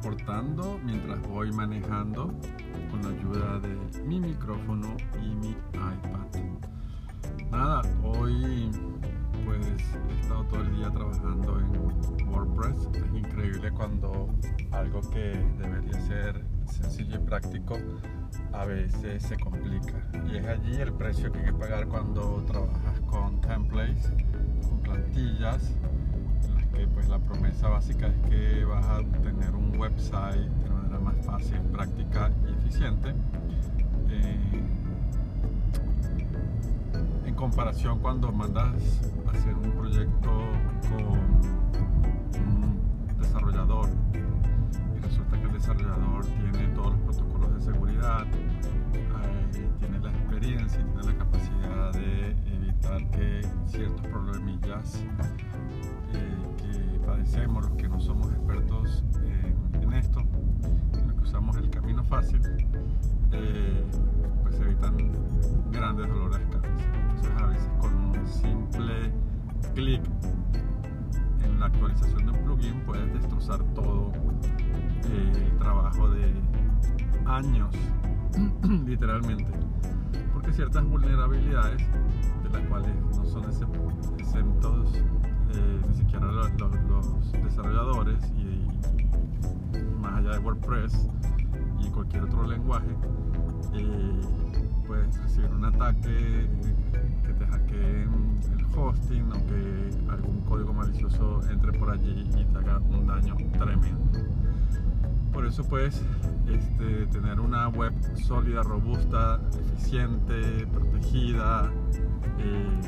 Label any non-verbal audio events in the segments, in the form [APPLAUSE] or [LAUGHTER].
reportando mientras voy manejando con la ayuda de mi micrófono y mi iPad. Nada, hoy pues he estado todo el día trabajando en WordPress. Es increíble cuando algo que debería ser sencillo y práctico a veces se complica. Y es allí el precio que hay que pagar cuando trabajas con templates, con plantillas pues la promesa básica es que vas a tener un website de manera más fácil, práctica y eficiente. Eh, en comparación cuando mandas a hacer un proyecto con un desarrollador y resulta que el desarrollador tiene todos los protocolos de seguridad, eh, tiene la experiencia y tiene la capacidad de evitar que ciertos problemillas padecemos, los que no somos expertos esto, que usamos el camino fácil, eh, pues evitan grandes dolores de cabeza. Entonces a veces con un simple clic en la actualización de un plugin puedes destrozar todo eh, el trabajo de años, [CLEARS THROAT] literalmente, porque ciertas vulnerabilidades de las cuales no son exentos eh, ni siquiera los, desarrolladores y, WordPress y cualquier otro lenguaje, eh, puedes recibir un ataque que te hackeen el hosting o que algún código malicioso entre por allí y te haga un daño tremendo. Por eso puedes este, tener una web sólida, robusta, eficiente, protegida. Eh,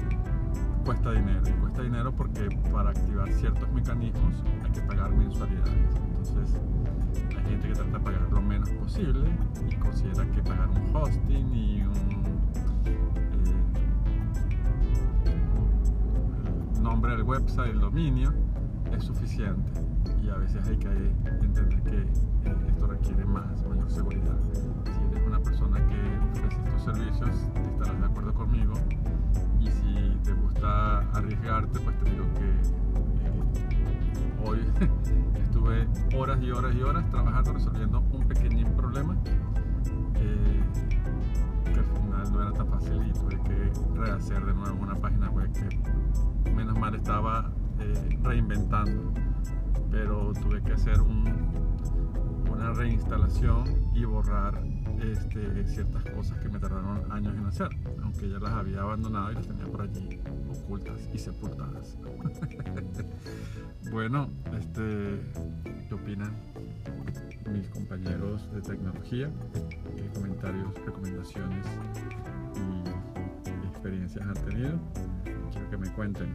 cuesta dinero. Y cuesta dinero porque para activar ciertos mecanismos hay que pagar mensualidades. Entonces hay gente que trata de pagar lo menos posible y considera que pagar un hosting y un eh, nombre del website, el dominio, es suficiente. Y a veces hay que entender que eh, esto requiere más, mayor seguridad. Si eres una persona que ofrece estos servicios, estarás de acuerdo conmigo y si te gusta arriesgarte, pues te digo que horas y horas y horas trabajando resolviendo un pequeño problema que al final no era tan fácil y tuve que rehacer de nuevo una página web que menos mal estaba eh, reinventando, pero tuve que hacer una reinstalación y borrar este, ciertas cosas que me tardaron años en hacer, aunque ya las había abandonado y las tenía por allí ocultas y sepultadas. [LAUGHS] bueno, este, ¿qué opinan mis compañeros de tecnología? ¿Qué comentarios, recomendaciones y experiencias han tenido? Quiero que me cuenten.